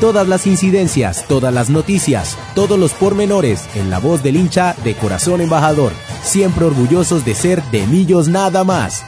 Todas las incidencias, todas las noticias, todos los pormenores en la voz del hincha de corazón embajador, siempre orgullosos de ser de Millos nada más.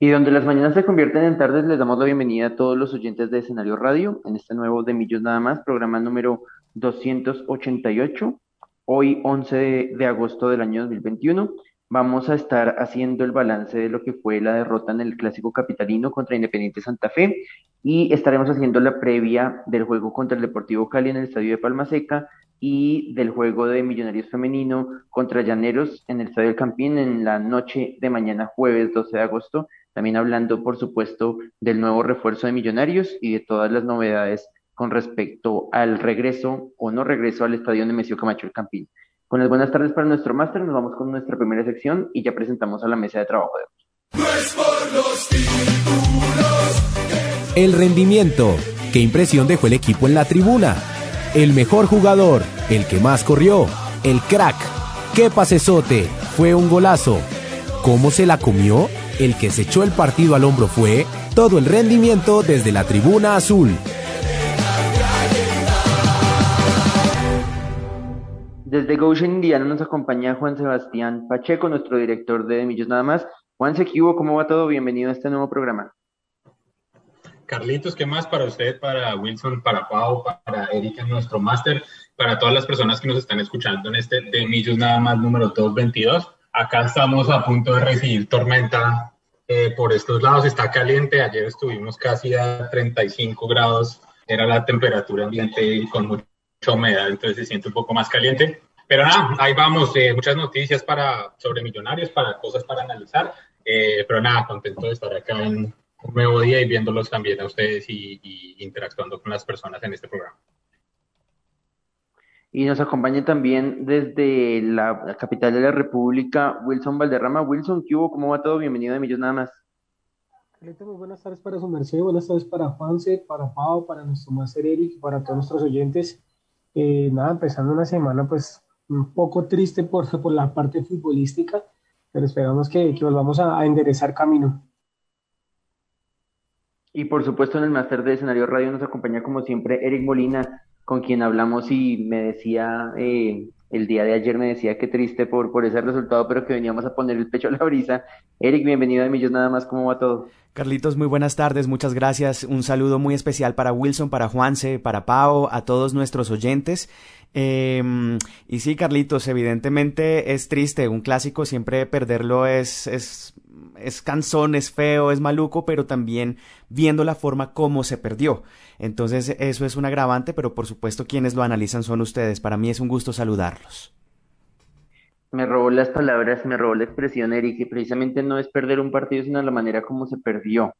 Y donde las mañanas se convierten en tardes, les damos la bienvenida a todos los oyentes de Escenario Radio en este nuevo de Millos Nada Más, programa número 288, hoy 11 de, de agosto del año 2021 vamos a estar haciendo el balance de lo que fue la derrota en el Clásico Capitalino contra Independiente Santa Fe y estaremos haciendo la previa del juego contra el Deportivo Cali en el Estadio de Palma Seca y del juego de Millonarios Femenino contra Llaneros en el Estadio del Campín en la noche de mañana jueves 12 de agosto, también hablando por supuesto del nuevo refuerzo de Millonarios y de todas las novedades con respecto al regreso o no regreso al Estadio Nemesio Camacho el Campín. Con las buenas tardes para nuestro máster, nos vamos con nuestra primera sección y ya presentamos a la mesa de trabajo de hoy. El rendimiento. ¿Qué impresión dejó el equipo en la tribuna? El mejor jugador, el que más corrió, el crack. ¿Qué pasesote? Fue un golazo. ¿Cómo se la comió? El que se echó el partido al hombro fue todo el rendimiento desde la tribuna azul. Desde Goshen, Indiana, nos acompaña Juan Sebastián Pacheco, nuestro director de Millos Nada Más. Juan Sequivo, ¿cómo va todo? Bienvenido a este nuevo programa. Carlitos, ¿qué más para usted, para Wilson, para Pau, para Erika, nuestro máster, para todas las personas que nos están escuchando en este de Millos Nada Más número 222? Acá estamos a punto de recibir tormenta eh, por estos lados, está caliente, ayer estuvimos casi a 35 grados, era la temperatura ambiente con mucho humedad, entonces se siente un poco más caliente. Pero nada, ahí vamos, eh, muchas noticias para, sobre millonarios, para cosas para analizar. Eh, pero nada, contento de estar acá en un nuevo día y viéndolos también a ustedes y, y, interactuando con las personas en este programa. Y nos acompaña también desde la, capital de la República, Wilson Valderrama. Wilson, ¿qué hubo? ¿Cómo va todo? Bienvenido a Millos Nada Más. Muy buenas tardes para su merced, buenas tardes para Juanse, para Pau, para nuestro máster Eric, para todos nuestros oyentes. Eh, nada, empezando una semana pues un poco triste por, por la parte futbolística, pero esperamos que, que volvamos a, a, enderezar camino. Y por supuesto en el máster de escenario radio nos acompaña como siempre Eric Molina, con quien hablamos y me decía, eh, el día de ayer me decía que triste por, por ese resultado, pero que veníamos a poner el pecho a la brisa. Eric, bienvenido a Millos Nada más, ¿cómo va todo? Carlitos, muy buenas tardes, muchas gracias. Un saludo muy especial para Wilson, para Juanse, para Pau, a todos nuestros oyentes. Eh, y sí, Carlitos, evidentemente es triste, un clásico siempre perderlo es, es, es cansón, es feo, es maluco, pero también viendo la forma como se perdió. Entonces eso es un agravante, pero por supuesto quienes lo analizan son ustedes. Para mí es un gusto saludarlos. Me robó las palabras, me robó la expresión, Eric, precisamente no es perder un partido, sino la manera como se perdió.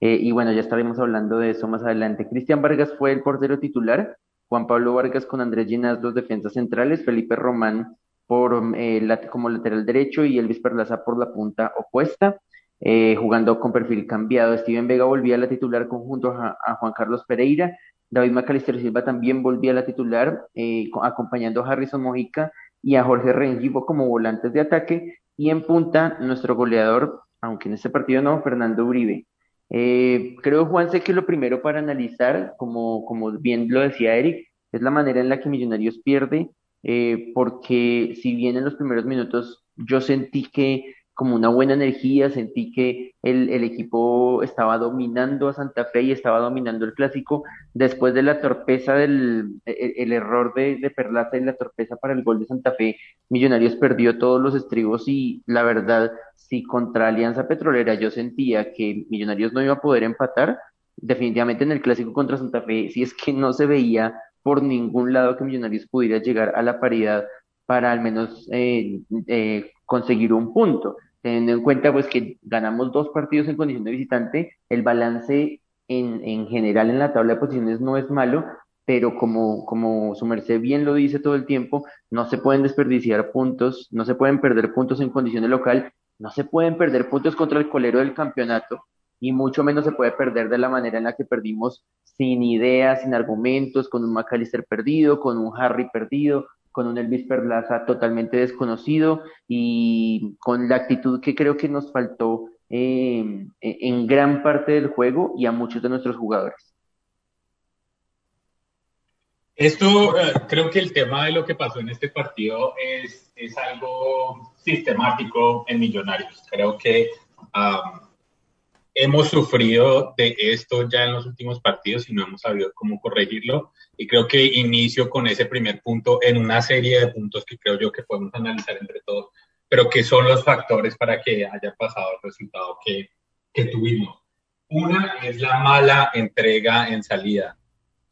Eh, y bueno, ya estaremos hablando de eso más adelante. Cristian Vargas fue el portero titular, Juan Pablo Vargas con Andrés Ginás, los defensas centrales, Felipe Román por, eh, como lateral derecho y Elvis Perlaza por la punta opuesta, eh, jugando con perfil cambiado. Steven Vega volvía a la titular conjunto a, Juan Carlos Pereira, David Macalister Silva también volvía a la titular, eh, acompañando a Harrison Mojica y a Jorge Rengifo como volantes de ataque, y en punta nuestro goleador, aunque en este partido no, Fernando Uribe. Eh, creo, Juan, sé que lo primero para analizar, como, como bien lo decía Eric, es la manera en la que Millonarios pierde, eh, porque si bien en los primeros minutos yo sentí que como una buena energía, sentí que el, equipo estaba dominando a Santa Fe y estaba dominando el clásico. Después de la torpeza del el, el error de, de, Perlata y la torpeza para el gol de Santa Fe, Millonarios perdió todos los estribos y la verdad, si contra Alianza Petrolera yo sentía que Millonarios no iba a poder empatar, definitivamente en el clásico contra Santa Fe, si es que no se veía por ningún lado que Millonarios pudiera llegar a la paridad para al menos eh, eh, conseguir un punto. teniendo en cuenta pues que ganamos dos partidos en condición de visitante, el balance en, en general en la tabla de posiciones no es malo, pero como, como su merced bien lo dice todo el tiempo, no se pueden desperdiciar puntos, no se pueden perder puntos en condición de local, no se pueden perder puntos contra el colero del campeonato y mucho menos se puede perder de la manera en la que perdimos sin ideas, sin argumentos, con un McAllister perdido, con un Harry perdido, con un Elvis Perlaza totalmente desconocido y con la actitud que creo que nos faltó eh, en gran parte del juego y a muchos de nuestros jugadores. Esto, eh, creo que el tema de lo que pasó en este partido es algo sistemático en Millonarios. Creo que hemos sufrido de esto ya en los últimos partidos y no hemos sabido cómo corregirlo. Y creo que inicio con ese primer punto en una serie de puntos que creo yo que podemos analizar entre todos, pero que son los factores para que haya pasado el resultado que, que tuvimos. Una es la mala entrega en salida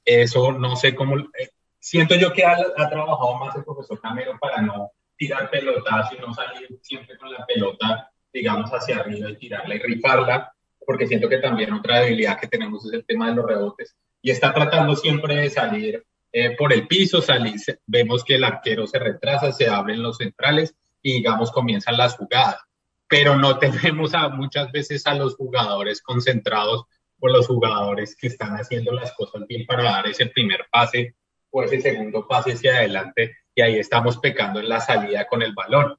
eso no sé cómo, eh, siento yo que ha, trabajado más el profesor Camero para no tirar pelotas y no salir siempre con la pelota, digamos, hacia arriba y tirarla y rifarla, porque siento que también otra debilidad que tenemos es el tema de los rebotes. Y está tratando siempre de salir eh, por el piso, salir, vemos que el arquero se retrasa, se abren los centrales y digamos comienzan las jugadas. Pero no tenemos a, muchas veces a los jugadores concentrados por los jugadores que están haciendo las cosas bien para dar ese primer pase o ese segundo pase hacia adelante y ahí estamos pecando en la salida con el balón.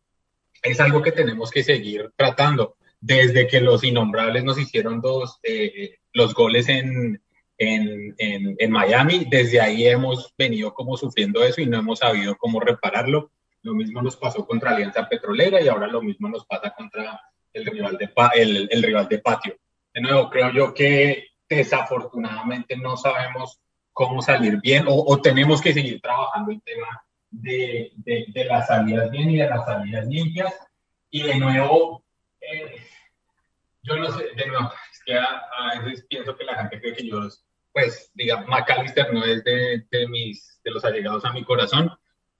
Es algo que tenemos que seguir tratando. Desde que los innombrables nos hicieron dos, eh, los goles en, en, en, en, Miami, desde ahí hemos venido como sufriendo eso y no hemos sabido cómo repararlo. Lo mismo nos pasó contra Alianza Petrolera y ahora lo mismo nos pasa contra el rival de, el, el rival de patio de nuevo, creo yo que desafortunadamente no sabemos cómo salir bien o, tenemos que seguir trabajando el tema de, de, las salidas bien y de las salidas limpias. Y de nuevo, eh, yo no sé, de nuevo, es que a, veces pienso que la gente cree que yo, pues, digamos, McAllister no es de, de, mis, de los allegados a mi corazón,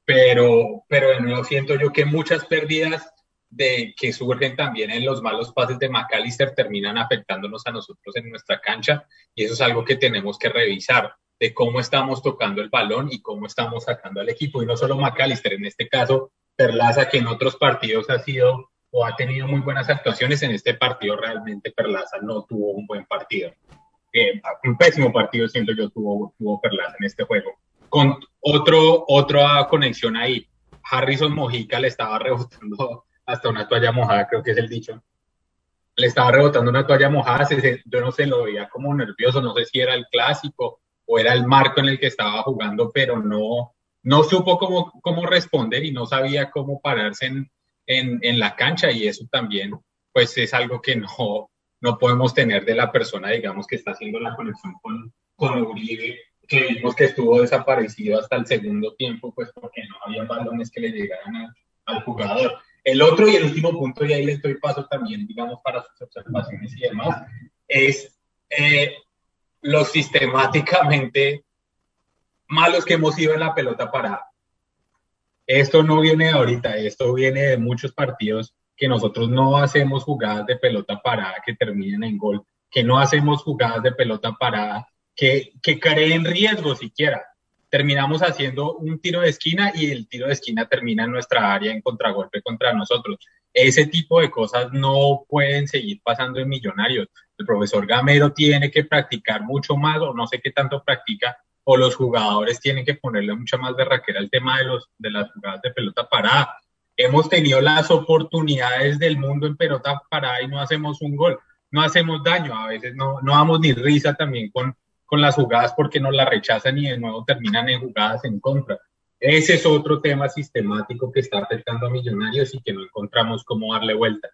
pero, pero de nuevo siento yo que muchas pérdidas de que surgen también en los malos pases de McAllister terminan afectándonos a nosotros en nuestra cancha y eso es algo que tenemos que revisar de cómo estamos tocando el balón y cómo estamos sacando al equipo y no solo McAllister, en este caso Perlaza que en otros partidos ha sido o ha tenido muy buenas actuaciones, en este partido realmente Perlaza no tuvo un buen partido. Eh, un pésimo partido siento yo tuvo, tuvo Perlaza en este juego. Con otro, otra conexión ahí, Harrison Mojica le estaba rebotando hasta una toalla mojada, creo que es el dicho. Le estaba rebotando una toalla mojada, yo no sé, lo veía como nervioso, no sé si era el clásico o era el marco en el que estaba jugando, pero no, no supo cómo, cómo responder y no sabía cómo pararse en, en, en la cancha y eso también, pues es algo que no, no podemos tener de la persona, digamos, que está haciendo la conexión con, con Uribe, que vimos que estuvo desaparecido hasta el segundo tiempo, pues porque no había balones que le llegaran al jugador. El otro y el último punto, y ahí les doy paso también, digamos, para sus observaciones y demás, es eh, lo sistemáticamente malos que hemos sido en la pelota parada. Esto no viene de ahorita, esto viene de muchos partidos que nosotros no hacemos jugadas de pelota parada que terminen en gol, que no hacemos jugadas de pelota parada que, que creen riesgo siquiera terminamos haciendo un tiro de esquina y el tiro de esquina termina en nuestra área en contragolpe contra nosotros. Ese tipo de cosas no pueden seguir pasando en Millonarios. El profesor Gamero tiene que practicar mucho más o no sé qué tanto practica o los jugadores tienen que ponerle mucha más berraquera al tema de, los, de las jugadas de pelota parada. Hemos tenido las oportunidades del mundo en pelota parada y no hacemos un gol, no hacemos daño, a veces no, no damos ni risa también con, con las jugadas porque nos las rechazan y de nuevo terminan en jugadas en contra. Ese es otro tema sistemático que está afectando a Millonarios y que no encontramos cómo darle vuelta.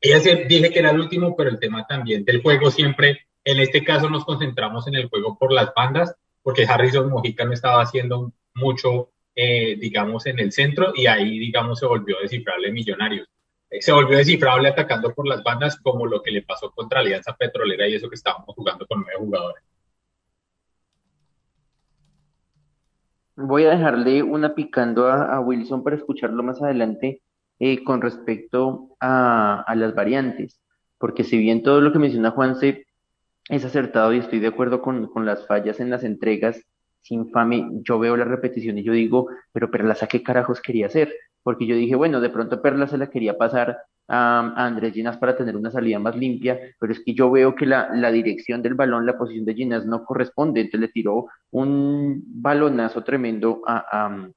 Ella se, dije que era el último, pero el tema también del juego siempre, en este caso nos concentramos en el juego por las bandas, porque Harrison Mojica no estaba haciendo mucho, eh, digamos, en el centro y ahí, digamos, se volvió descifrable Millonarios. Eh, se volvió descifrable atacando por las bandas como lo que le pasó contra Alianza Petrolera y eso que estábamos jugando con nueve jugadores. Voy a dejarle una picando a, Wilson para escucharlo más adelante, eh, con respecto a, a, las variantes, porque si bien todo lo que menciona Juanse es acertado y estoy de acuerdo con, con las fallas en las entregas, sin fame, yo veo la repetición y yo digo, pero Perlaza, ¿qué carajos quería hacer? Porque yo dije, bueno, de pronto Perla se la quería pasar a, Andrés Ginas para tener una salida más limpia, pero es que yo veo que la, la dirección del balón, la posición de Ginas no corresponde, entonces le tiró un balonazo tremendo a, a,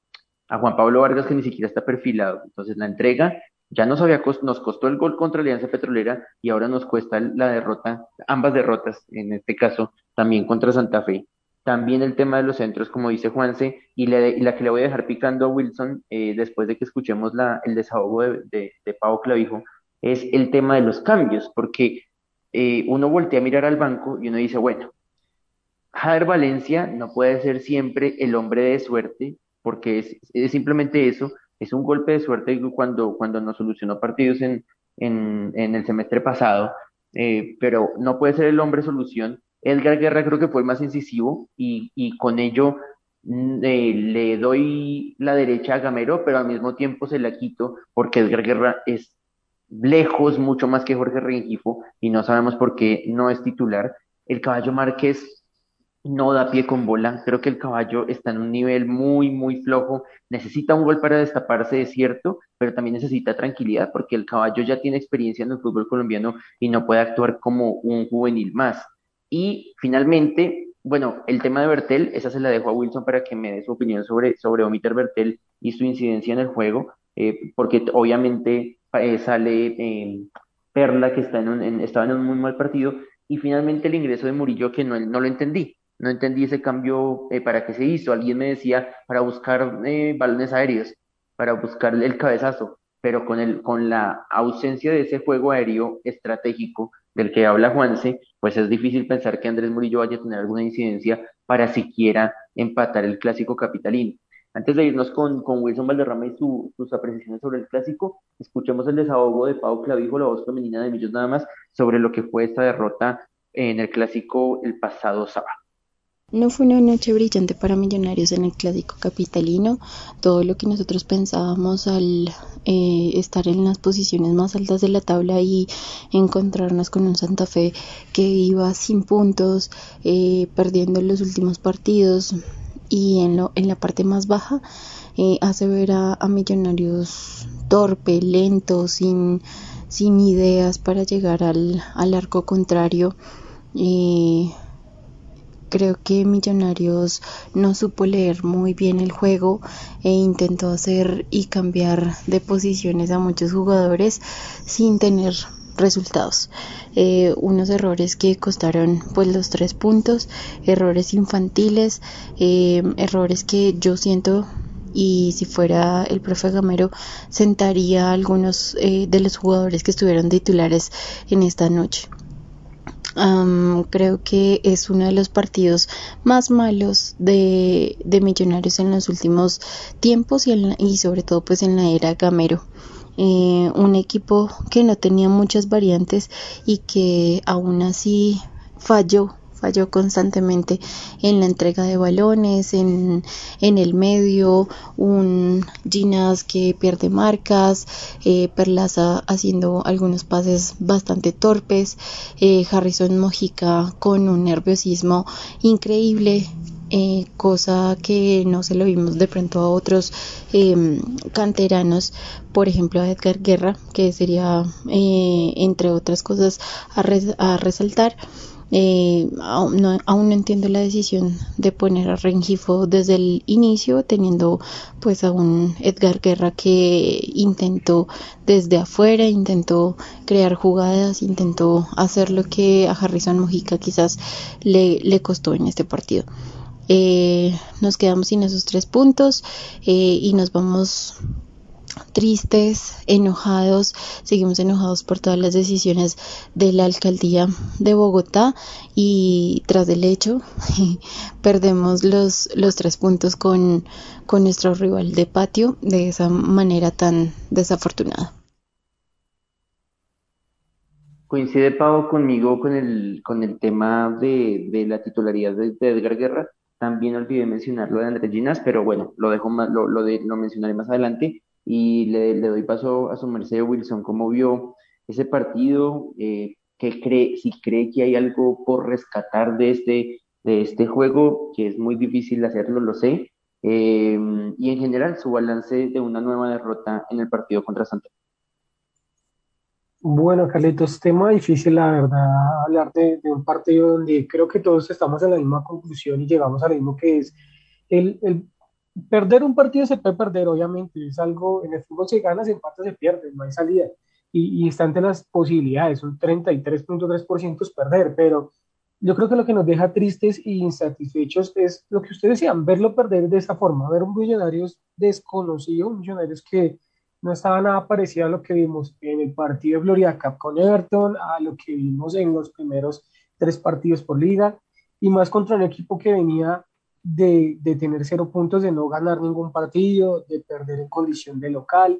a Juan Pablo Vargas que ni siquiera está perfilado. Entonces la entrega ya nos, había nos costó el gol contra Alianza Petrolera y ahora nos cuesta la derrota, ambas derrotas, en este caso también contra Santa Fe. También el tema de los centros, como dice Juanse, y, la que le voy a dejar picando a Wilson eh, después de que escuchemos la, el desahogo de, de, de Pau Clavijo, es el tema de los cambios, porque eh, uno voltea a mirar al banco y uno dice, bueno, Jader Valencia no puede ser siempre el hombre de suerte, porque es, simplemente eso, es un golpe de suerte cuando, cuando nos solucionó partidos en, en, el semestre pasado, eh, pero no puede ser el hombre solución Edgar Guerra creo que fue más incisivo y, y con ello mm, eh, le doy la derecha a Gamero, pero al mismo tiempo se la quito porque Edgar Guerra es lejos mucho más que Jorge Rengifo y no sabemos por qué no es titular. El caballo Márquez no da pie con bola, creo que el caballo está en un nivel muy, muy flojo, necesita un gol para destaparse, es cierto, pero también necesita tranquilidad porque el caballo ya tiene experiencia en el fútbol colombiano y no puede actuar como un juvenil más. Y finalmente, bueno, el tema de Bertel, esa se la dejo a Wilson para que me dé su opinión sobre, sobre Omiter Bertel y su incidencia en el juego, eh, porque obviamente eh, sale eh, Perla que está en un, en, estaba en un muy mal partido, y finalmente el ingreso de Murillo que no, no lo entendí, no entendí ese cambio eh, para qué se hizo. Alguien me decía para buscar eh, balones aéreos, para buscar el cabezazo, pero con, el, con la ausencia de ese juego aéreo estratégico del que habla Juanse, pues es difícil pensar que Andrés Murillo vaya a tener alguna incidencia para siquiera empatar el clásico capitalino. Antes de irnos con, con Wilson Valderrama y su, sus apreciaciones sobre el clásico, escuchemos el desahogo de Pau Clavijo, la voz femenina de Millos nada más, sobre lo que fue esta derrota en el clásico el pasado sábado. No fue una noche brillante para Millonarios en el clásico capitalino. Todo lo que nosotros pensábamos al eh, estar en las posiciones más altas de la tabla y encontrarnos con un Santa Fe que iba sin puntos, eh, perdiendo los últimos partidos y en, lo, en la parte más baja, eh, hace ver a, Millonarios torpe, lento, sin, sin ideas para llegar al, al arco contrario. Eh, creo que Millonarios no supo leer muy bien el juego e intentó hacer y cambiar de posiciones a muchos jugadores sin tener resultados. Eh, unos errores que costaron pues los tres puntos, errores infantiles, eh, errores que yo siento y si fuera el profe Gamero sentaría a algunos eh, de los jugadores que estuvieron titulares en esta noche. Um, creo que es uno de los partidos más malos de, de Millonarios en los últimos tiempos y, sobre todo pues en la era Gamero. Eh, un equipo que no tenía muchas variantes y que aún así falló falló constantemente en la entrega de balones, en, en el medio, un Ginas que pierde marcas, eh, Perlaza haciendo algunos pases bastante torpes, eh, Harrison Mojica con un nerviosismo increíble, eh, cosa que no se lo vimos de pronto a otros eh, canteranos, por ejemplo a Edgar Guerra, que sería, eh, entre otras cosas, a, res a resaltar. Eh, aún, no, aún, no, entiendo la decisión de poner a Rengifo desde el inicio, teniendo pues a un Edgar Guerra que intentó desde afuera, intentó crear jugadas, intentó hacer lo que a Harrison Mojica quizás le, le costó en este partido. Eh, nos quedamos sin esos tres puntos eh, y nos vamos tristes, enojados, seguimos enojados por todas las decisiones de la alcaldía de Bogotá y tras el hecho perdemos los, los tres puntos con, con nuestro rival de patio de esa manera tan desafortunada. Coincide Pau conmigo con el, con el tema de, de la titularidad de, Edgar Guerra. También olvidé mencionar lo de Andrés Ginas, pero bueno, lo dejo lo, lo, de, lo mencionaré más adelante. Y le, doy paso a su merced Wilson, ¿cómo vio ese partido? Eh, ¿qué cree, si cree que hay algo por rescatar de este, de este juego, que es muy difícil hacerlo, lo sé, eh, y en general su balance de una nueva derrota en el partido contra Santa Bueno, Carlitos, tema difícil, la verdad, hablar de, un partido donde creo que todos estamos en la misma conclusión y llegamos a lo mismo que es el, el perder un partido se puede perder, obviamente, es algo, en el fútbol se gana, se empata, se pierde, no hay salida. Y, y está las posibilidades, un 33.3% es perder, pero yo creo que lo que nos deja tristes e insatisfechos es lo que ustedes decían, verlo perder de esa forma, ver un Millonarios desconocido, Millonarios que no estaba nada parecido a lo que vimos en el partido de Gloria Cup con Everton, a lo que vimos en los primeros tres partidos por liga, y más contra un equipo que venía de, de, tener cero puntos, de no ganar ningún partido, de perder en condición de local.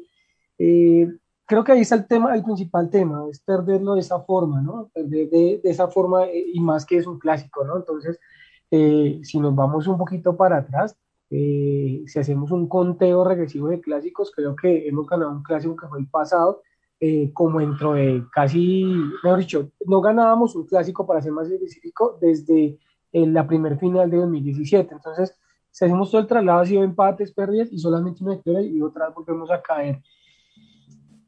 Eh, creo que ahí está el tema, el principal tema, es perderlo de esa forma, ¿no? Perder de, de esa forma eh, y más que es un clásico, ¿no? Entonces, eh, si nos vamos un poquito para atrás, si hacemos un conteo regresivo de clásicos, creo que hemos ganado un clásico que fue el pasado, como dentro de casi, mejor dicho, no ganábamos un clásico, para ser más específico, desde en la primer final de 2017. Entonces, si hacemos todo el traslado, ha sido empates, pérdidas y solamente una victoria y otra vez volvemos a caer.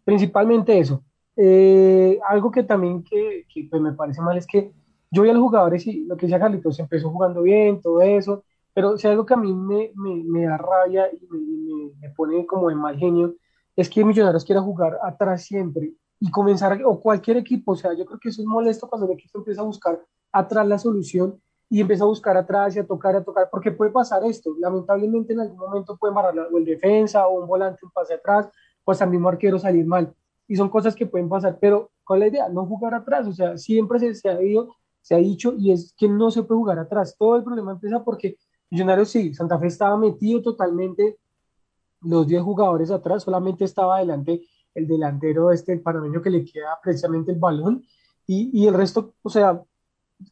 Principalmente eso. Eh, algo que también que, pues me parece mal es que yo vi a los jugadores y lo que decía Carlitos, empezó jugando bien, todo eso, pero si algo que a mí me, me, da rabia y me, me, pone como en mal genio, es que Millonarios quiera jugar atrás siempre y comenzar, o cualquier equipo, o sea, yo creo que eso es molesto cuando el equipo empieza a buscar atrás la solución y empieza a buscar atrás y a tocar, a tocar, porque puede pasar esto. Lamentablemente en algún momento puede embarrar o el defensa o un volante, un pase atrás, pues al mismo arquero salir mal. Y son cosas que pueden pasar, pero con la idea, no jugar atrás, o sea, siempre se, se, ha, ido, se ha dicho y es que no se puede jugar atrás. Todo el problema empieza porque Millonarios sí, Santa Fe estaba metido totalmente los 10 jugadores atrás, solamente estaba adelante el delantero este, el panameño que le queda precisamente el balón y, y el resto, o sea,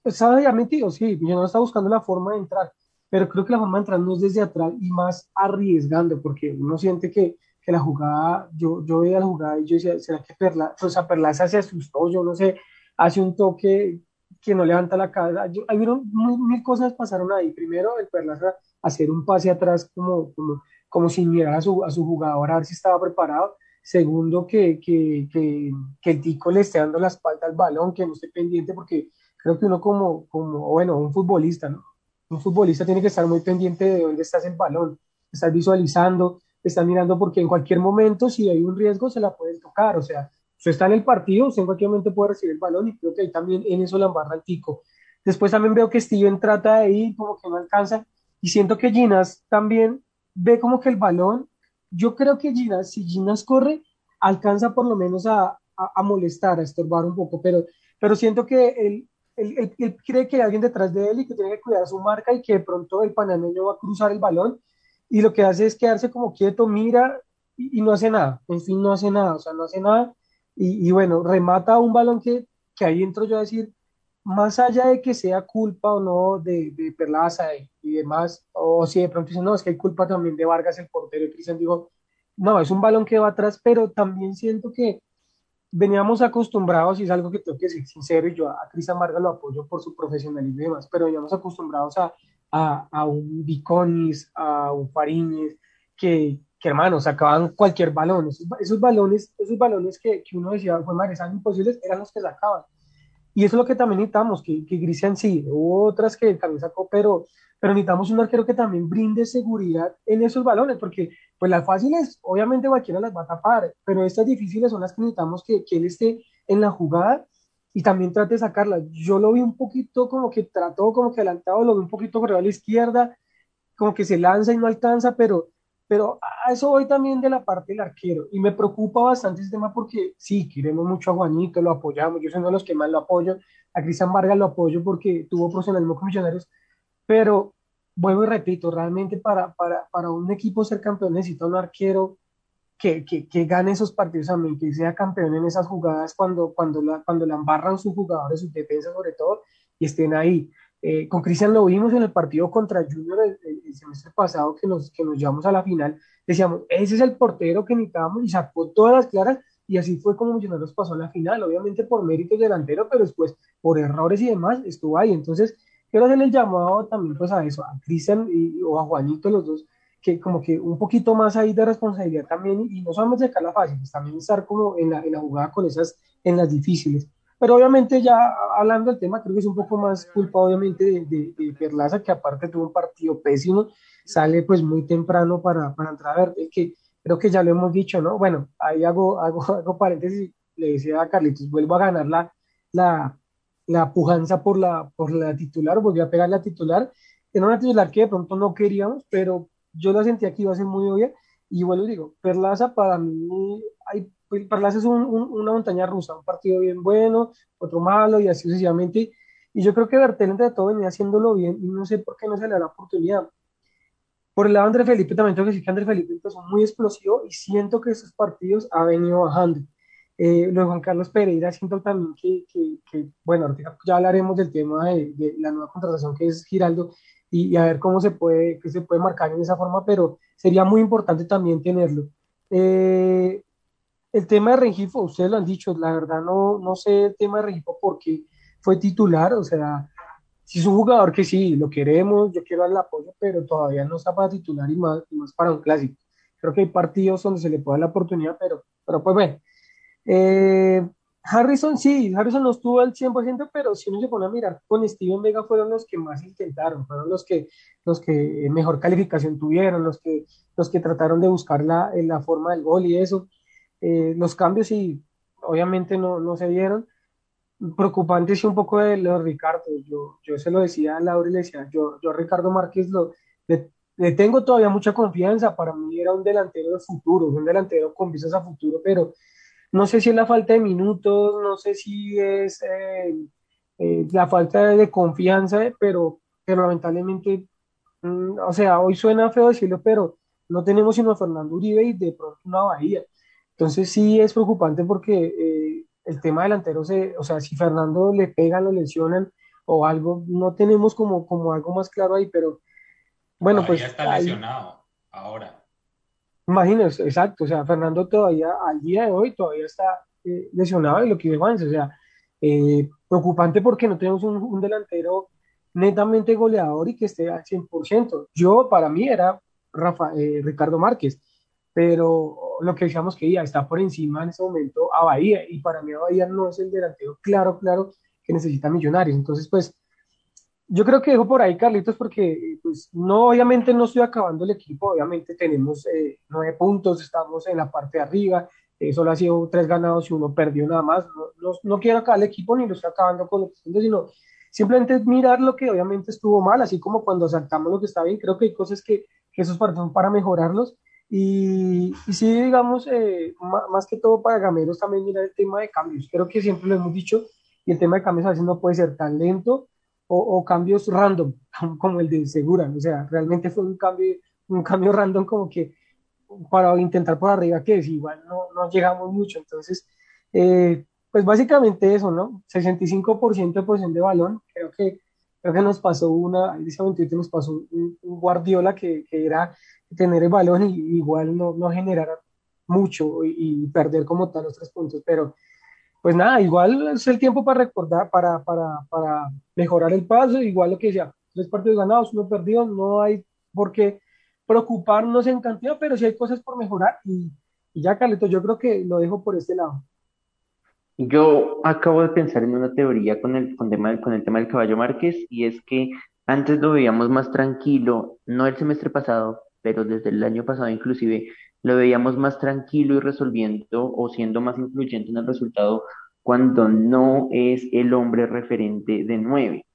estaba ya metido, sí, no está buscando la forma de entrar, pero creo que la forma de entrar no es desde atrás y más arriesgando, porque uno siente que, que la jugada, yo, yo veía la jugada y yo decía, ¿será que Perla, o sea, Perlaza se asustó? Yo no sé, hace un toque que no levanta la cabeza. Yo, hay mil, mil, cosas pasaron ahí. Primero, el Perlaza hacer un pase atrás como, como, como sin mirar a su, a su jugador a ver si estaba preparado. Segundo, que, que, que, que el tico le esté dando la espalda al balón, que no esté pendiente porque creo que uno como, como, bueno, un futbolista, ¿no? Un futbolista tiene que estar muy pendiente de dónde estás el balón, estás visualizando, estás mirando porque en cualquier momento, si hay un riesgo, se la pueden tocar, o sea, usted está en el partido, usted en cualquier momento puede recibir el balón y creo que ahí también en eso la embarra el tico. Después también veo que Steven trata de ir, como que no alcanza, y siento que Ginas también ve como que el balón, yo creo que Ginas, si Ginas corre, alcanza por lo menos a, a, a molestar, a estorbar un poco, pero, pero siento que el, él, él, él, cree que hay alguien detrás de él y que tiene que cuidar su marca y que de pronto el panameño va a cruzar el balón y lo que hace es quedarse como quieto, mira y, y no hace nada, en fin, no hace nada, o sea, no hace nada. Y, y, bueno, remata un balón que, que ahí entro yo a decir, más allá de que sea culpa o no de, de Perlaza y, y, demás, o si de pronto dicen, no, es que hay culpa también de Vargas, el portero, y Cristian digo, no, es un balón que va atrás, pero también siento que veníamos acostumbrados, y es algo que tengo que ser sincero, y yo a, a Cristian Vargas lo apoyo por su profesionalismo y demás, pero veníamos acostumbrados a, a, a un Viconis, a un Fariñez, que, que hermano, sacaban cualquier balón, esos, esos balones, esos balones que, que uno decía, fue madre, eran imposibles, eran los que sacaban. Y eso es lo que también necesitamos, que, que Cristian sí, hubo otras que también sacó, pero, pero necesitamos un arquero que también brinde seguridad en esos balones, porque pues las fáciles, obviamente cualquiera las va a tapar, pero estas difíciles son las que necesitamos que, que él esté en la jugada y también trate de sacarlas. Yo lo vi un poquito como que trató, como que adelantado, lo vi un poquito corrido a la izquierda, como que se lanza y no alcanza, pero, pero a eso voy también de la parte del arquero. Y me preocupa bastante ese tema porque sí, queremos mucho a Juanito, lo apoyamos, yo soy uno de los que más lo apoyo, a Cristian Vargas lo apoyo porque tuvo profesionalismo con Millonarios, pero vuelvo y repito, realmente para, para, para un equipo ser campeón necesita un arquero que, que, que, gane esos partidos también, que sea campeón en esas jugadas cuando, cuando, la, cuando la embarran sus jugadores, sus defensas sobre todo, y estén ahí. Eh, con Cristian lo vimos en el partido contra Junior el, semestre pasado que nos, que nos llevamos a la final. Decíamos, ese es el portero que necesitábamos y sacó todas las claras y así fue como Millonarios pasó a la final, obviamente por méritos delantero, pero después por errores y demás estuvo ahí. Entonces, quiero hacerle el llamado también pues a eso, a Cristian o a Juanito, los dos, que como que un poquito más ahí de responsabilidad también y no solamente sacar la fácil, también estar como en la, en la jugada con esas, en las difíciles. Pero obviamente ya hablando del tema, creo que es un poco más culpa obviamente de, de, Perlaza, que aparte tuvo un partido pésimo, sale pues muy temprano para, para entrar a ver, que creo que ya lo hemos dicho, ¿no? Bueno, ahí hago, hago, hago paréntesis, le decía a Carlitos, vuelvo a ganar la, la, la pujanza por la, por la titular, volví a pegar la titular, era una titular que de pronto no queríamos, pero yo la sentía que iba a ser muy obvia, y bueno, digo, Perlaza para mí hay pues, Perlas es una montaña rusa, un partido bien bueno, otro malo y así sucesivamente. Y yo creo que Bertel entre todo venía haciéndolo bien y no sé por qué no se le da la oportunidad. Por el lado de André Felipe también tengo que decir que André Felipe empezó muy explosivo y siento que esos partidos ha venido bajando. Eh, lo de Juan Carlos Pereira siento también que, que, bueno, ya hablaremos del tema de, de, la nueva contratación que es Giraldo y, y, a ver cómo se puede, que se puede marcar en esa forma, pero sería muy importante también tenerlo. Eh, el tema de Rengifo, ustedes lo han dicho, la verdad no, no sé el tema de Rengifo porque fue titular, o sea, si es un jugador que sí, lo queremos, yo quiero darle apoyo, pero todavía no está para titular y más, más para un clásico. Creo que hay partidos donde se le puede dar la oportunidad, pero, pero pues bueno. Eh, Harrison sí, Harrison no estuvo al 100%, pero si uno se pone a mirar, con Steven Vega fueron los que más intentaron, fueron los que, los que mejor calificación tuvieron, los que, los que trataron de buscar la, la forma del gol y eso. Eh, los cambios sí, obviamente no, no se dieron. Preocupante sí un poco de lo de Ricardo. Yo, yo se lo decía a Laura y le decía, yo, yo Ricardo Márquez lo, le, tengo todavía mucha confianza. Para mí era un delantero de futuro, un delantero con vistas a futuro, pero no sé si es la falta de minutos, no sé si es eh, eh, la falta de, confianza, pero, pero lamentablemente, mm, o sea, hoy suena feo decirlo, pero no tenemos sino a Fernando Uribe y de pronto una Bahía. Entonces sí es preocupante porque eh, el tema delantero, se, o sea, si Fernando le pegan, lo lesionan o algo, no tenemos como, como algo más claro ahí, pero bueno, pues... Ya está lesionado ahora. Imagínense, exacto, o sea, Fernando todavía, al día de hoy, todavía está eh, lesionado y lo que digo antes, o sea, eh, preocupante porque no tenemos un, un, delantero netamente goleador y que esté al 100%. Yo, para mí, era Rafa, Ricardo Márquez pero lo que decíamos que ya está por encima en ese momento a Bahía, y para mí Bahía no es el delantero claro, claro, que necesita Millonarios. Entonces, pues, yo creo que dejo por ahí, Carlitos, porque, pues, no, obviamente no estoy acabando el equipo, obviamente tenemos eh, nueve puntos, estamos en la parte de arriba, eh, solo ha sido tres ganados y uno perdió nada más. No, no, quiero acabar el equipo ni lo estoy acabando con los puntos, sino simplemente mirar lo que obviamente estuvo mal, así como cuando saltamos lo que está bien, creo que hay cosas que, que esos partidos para mejorarlos y, y sí, digamos, eh, más, que todo para Gameros también mira el tema de cambios. Creo que siempre lo hemos dicho, y el tema de cambios a veces no puede ser tan lento o, o cambios random, como el de Segura. O sea, realmente fue un cambio, un cambio random como que para intentar por arriba, que es igual no, no llegamos mucho. Entonces, eh, pues básicamente eso, ¿no? 65% de posición de balón. Creo que, creo que nos pasó una, ese momento nos pasó un, un Guardiola que, que era tener el balón y igual no, no generar mucho y, perder como tal los tres puntos. Pero pues nada, igual es el tiempo para recordar, para, para, para mejorar el paso, igual lo que decía, tres partidos ganados, uno perdido, no hay por qué preocuparnos en cantidad, pero sí hay cosas por mejorar y, ya, Carlito, yo creo que lo dejo por este lado. Yo acabo de pensar en una teoría con el, con, tema, con el tema del caballo Márquez y es que antes lo veíamos más tranquilo, no el semestre pasado, pero desde el año pasado inclusive lo veíamos más tranquilo y resolviendo o siendo más influyente en el resultado cuando no es el hombre referente de nueve.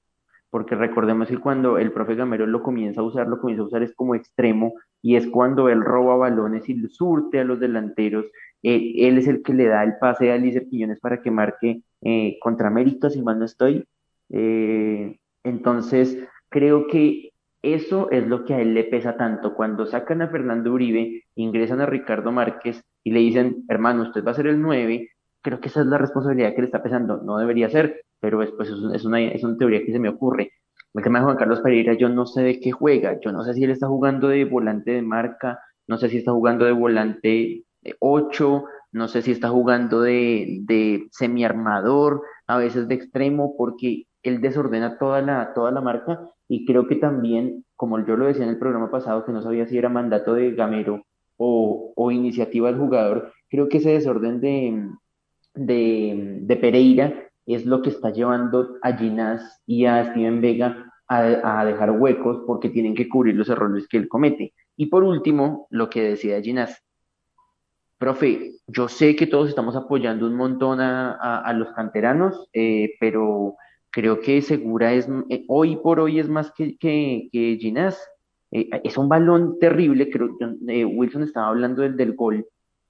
Porque recordemos que cuando el profe Gamero lo comienza a usar, lo comienza a usar es como extremo y es cuando él roba balones y surte a los delanteros. Eh, él es el que le da el pase a Lícer Quiñones para que marque eh, contra méritos, si mal no estoy. Eh, entonces, creo que eso es lo que a él le pesa tanto. Cuando sacan a Fernando Uribe, ingresan a Ricardo Márquez y le dicen, hermano, usted va a ser el 9, creo que esa es la responsabilidad que le está pesando. No debería ser, pero es, pues, es, una, es una teoría que se me ocurre. El tema de Juan Carlos Pereira, yo no sé de qué juega, yo no sé si él está jugando de volante de marca, no sé si está jugando de volante 8, no sé si está jugando de, de semiarmador, a veces de extremo, porque él desordena toda la, toda la marca y creo que también, como yo lo decía en el programa pasado, que no sabía si era mandato de Gamero o, o iniciativa del jugador, creo que ese desorden de, de, de Pereira es lo que está llevando a Ginás y a Steven Vega a, a, dejar huecos porque tienen que cubrir los errores que él comete. Y por último, lo que decía Ginás. Profe, yo sé que todos estamos apoyando un montón a, a, a los canteranos, eh, pero creo que Segura es, eh, hoy por hoy es más que, que, que. Eh, es un balón terrible, creo eh, Wilson estaba hablando del, del gol,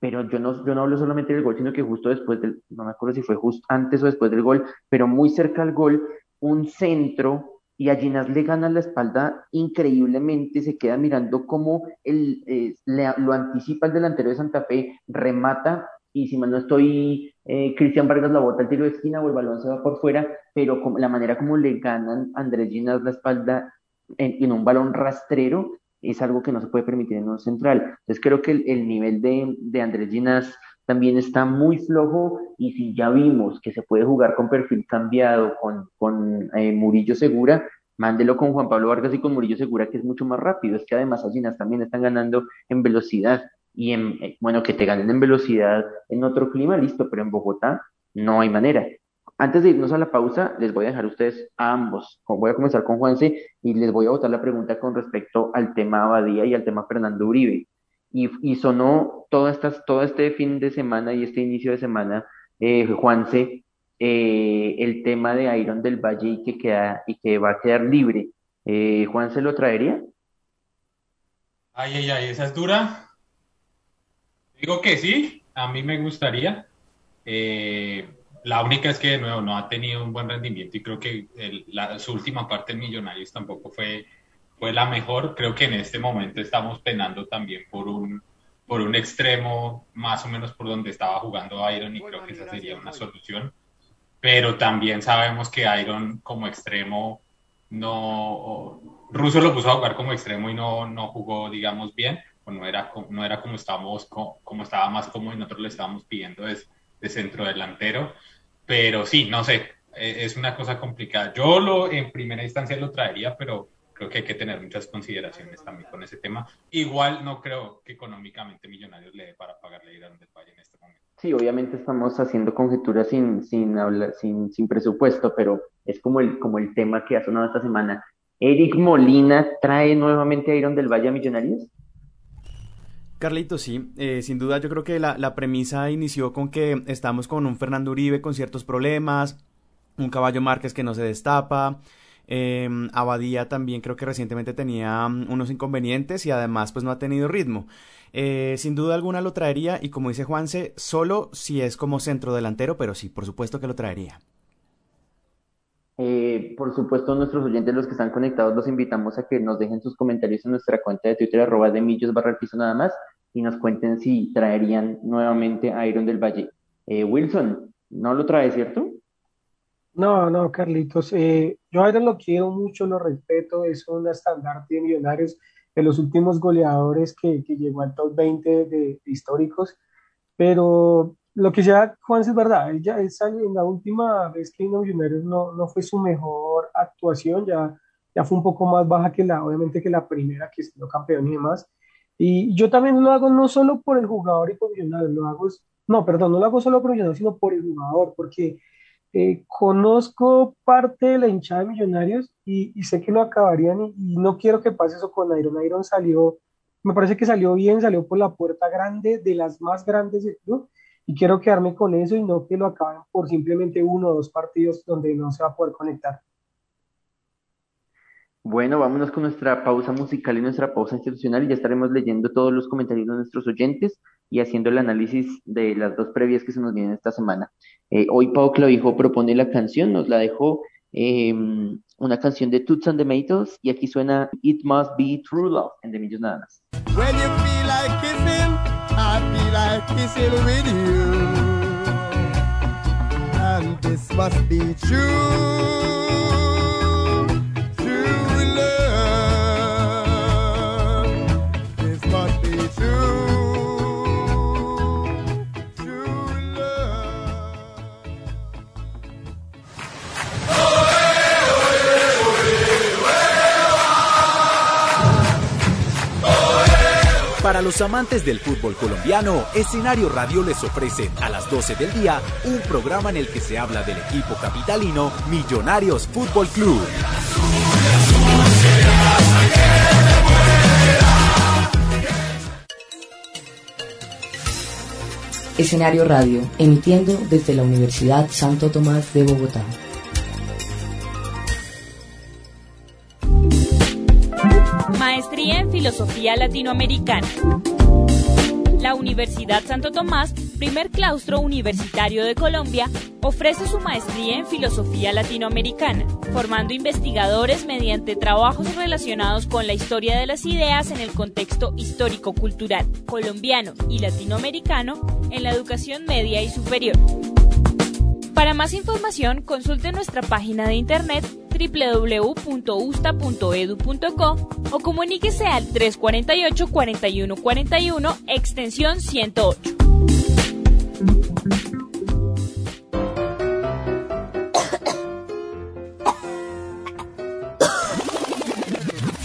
pero yo no, yo no hablo solamente del gol, sino que justo después del, no me acuerdo si fue justo antes o después del gol, pero muy cerca al gol, un centro y a Ginás le gana la espalda increíblemente, se queda mirando cómo el, eh, lo anticipa el delantero de Santa Fe, remata y si no estoy, eh, Cristian Vargas la bota al tiro de esquina o el balón se va por fuera, pero como, la manera como le ganan Andrés Ginás la espalda en, un balón rastrero es algo que no se puede permitir en un central. Entonces creo que el, el nivel de, de Andrés Ginás también está muy flojo y si ya vimos que se puede jugar con perfil cambiado con, con eh, Murillo Segura, mándelo con Juan Pablo Vargas y con Murillo Segura que es mucho más rápido, es que además Allinas también están ganando en velocidad y en, eh, bueno, que te ganen en velocidad en otro clima, listo, pero en Bogotá no hay manera. Antes de irnos a la pausa, les voy a dejar a ustedes a ambos. Voy a comenzar con Juanse y les voy a botar la pregunta con respecto al tema Abadía y al tema Fernando Uribe y, y sonó todo, estas, todo este fin de semana y este inicio de semana, eh, Juanse, eh, el tema de Iron del Valle y que, queda, y que va a quedar libre. Eh, ¿Juanse lo traería? Ay, ay, ay, esa es dura. Digo que sí, a mí me gustaría. Eh, la única es que de nuevo no ha tenido un buen rendimiento y creo que el, la, su última parte en Millonarios tampoco fue fue la mejor. Creo que en este momento estamos penando también por un, por un extremo más o menos por donde estaba jugando Iron y creo que esa sería una solución. Pero también sabemos que Iron como extremo no... Russo lo puso a jugar como extremo y no, no jugó, digamos, bien. O no era, no era como, estábamos, como estaba más cómodo y nosotros le estábamos pidiendo de, de centro delantero. Pero sí, no sé, e, es una cosa complicada. Yo lo en primera instancia lo traería, pero creo que hay que tener muchas consideraciones también con ese tema. Igual no creo que económicamente Millonarios le dé para pagarle a Irán del Valle en este momento. Sí, obviamente estamos haciendo conjeturas sin, sin, hablar, sin, sin presupuesto, pero es como el, como el tema que ha sonado esta semana. ¿Eric Molina trae nuevamente a Iron del Valle a Millonarios? Carlito, sí, eh, sin duda yo creo que la, la premisa inició con que estamos con un Fernando Uribe con ciertos problemas, un Caballo Márquez que no se destapa, eh, Abadía también creo que recientemente tenía um, unos inconvenientes y además pues no ha tenido ritmo. Eh, sin duda alguna lo traería y como dice Juanse, solo si es como centro delantero, pero sí, por supuesto que lo traería. Eh, por supuesto, nuestros oyentes, los que están conectados, los invitamos a que nos dejen sus comentarios en nuestra cuenta de Twitter, arroba de millos barra el piso nada más, y nos cuenten si traerían nuevamente a Iron del Valle. Eh, Wilson, no lo trae, ¿cierto? No, no, Carlitos. Eh, yo a él lo quiero mucho, lo respeto, es un estandarte de millonarios de los últimos goleadores que, que llegó al top 20 de, de, históricos. Pero lo que ya, Juan, es verdad, él ya es, en la última vez que vino Millonarios no, no fue su mejor actuación, ya, ya fue un poco más baja que la, obviamente que la primera, que sido campeón y demás. Y yo también lo hago no solo por el jugador y por Millonarios, lo hago, no, perdón, no lo hago solo por Millonarios, sino por el jugador, porque eh, conozco parte de la hinchada de Millonarios y, y sé que lo acabarían y, y, no quiero que pase eso con Iron. Iron salió, me parece que salió bien, salió por la puerta grande, de las más grandes del club, y quiero quedarme con eso y no que lo acaben por simplemente uno o dos partidos donde no se va a poder conectar. Bueno, vámonos con nuestra pausa musical y nuestra pausa institucional y ya estaremos leyendo todos los comentarios de nuestros oyentes y haciendo el análisis de las dos previas que se nos vienen esta semana. Eh, hoy Pau Clavijo propone la canción, nos la dejó eh, una canción de Toots and the Maytals y aquí suena It Must Be True Love en De Millos Nada más. When you feel like feel like kissing with you. And this must be. True. Para los amantes del fútbol colombiano, Escenario Radio les ofrece a las 12 del día un programa en el que se habla del equipo capitalino Millonarios Fútbol Club. Escenario Radio, emitiendo desde la Universidad Santo Tomás de Bogotá. Filosofía Latinoamericana. La Universidad Santo Tomás, primer claustro universitario de Colombia, ofrece su maestría en Filosofía Latinoamericana, formando investigadores mediante trabajos relacionados con la historia de las ideas en el contexto histórico-cultural colombiano y latinoamericano en la educación media y superior. Para más información, consulte nuestra página de internet www.usta.edu.co o comuníquese al 348-4141, extensión 108.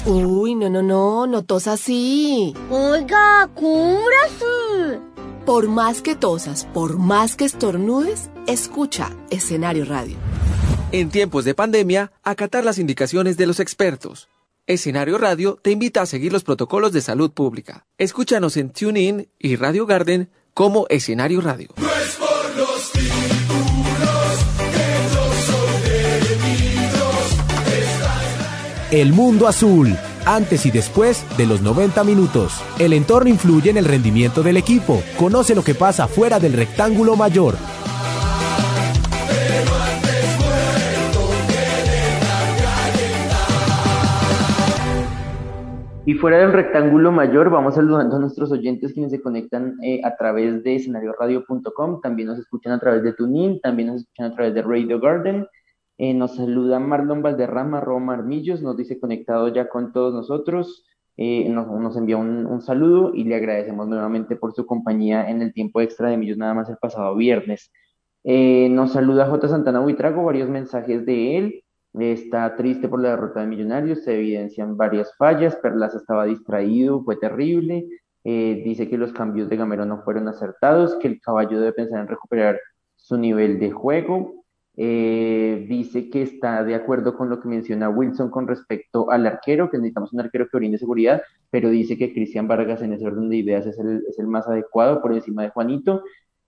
Uy, no, no, no, no tos así. Oiga, cúbrase. Por más que tosas, por más que estornudes, escucha Escenario Radio. En tiempos de pandemia, acatar las indicaciones de los expertos. Escenario Radio te invita a seguir los protocolos de salud pública. Escúchanos en TuneIn y Radio Garden como Escenario Radio. El mundo azul, antes y después de los 90 minutos. El entorno influye en el rendimiento del equipo. Conoce lo que pasa fuera del rectángulo mayor. Y fuera del rectángulo mayor, vamos saludando a nuestros oyentes quienes se conectan eh, a través de escenarioradio.com, también nos escuchan a través de TuneIn, también nos escuchan a través de Radio Garden. Eh, nos saluda Marlon Valderrama, Roma Armillos, nos dice conectado ya con todos nosotros. Eh, nos, envía un, un, saludo y le agradecemos nuevamente por su compañía en el tiempo extra de Millos, nada más el pasado viernes. nos saluda J. Santana Buitrago, varios mensajes de él. Está triste por la derrota de Millonarios, se evidencian varias fallas, Perlaza estaba distraído, fue terrible, eh, dice que los cambios de Gamero no fueron acertados, que el caballo debe pensar en recuperar su nivel de juego, eh, dice que está de acuerdo con lo que menciona Wilson con respecto al arquero, que necesitamos un arquero que brinde seguridad, pero dice que Cristian Vargas en ese orden de ideas es el, es el más adecuado por encima de Juanito.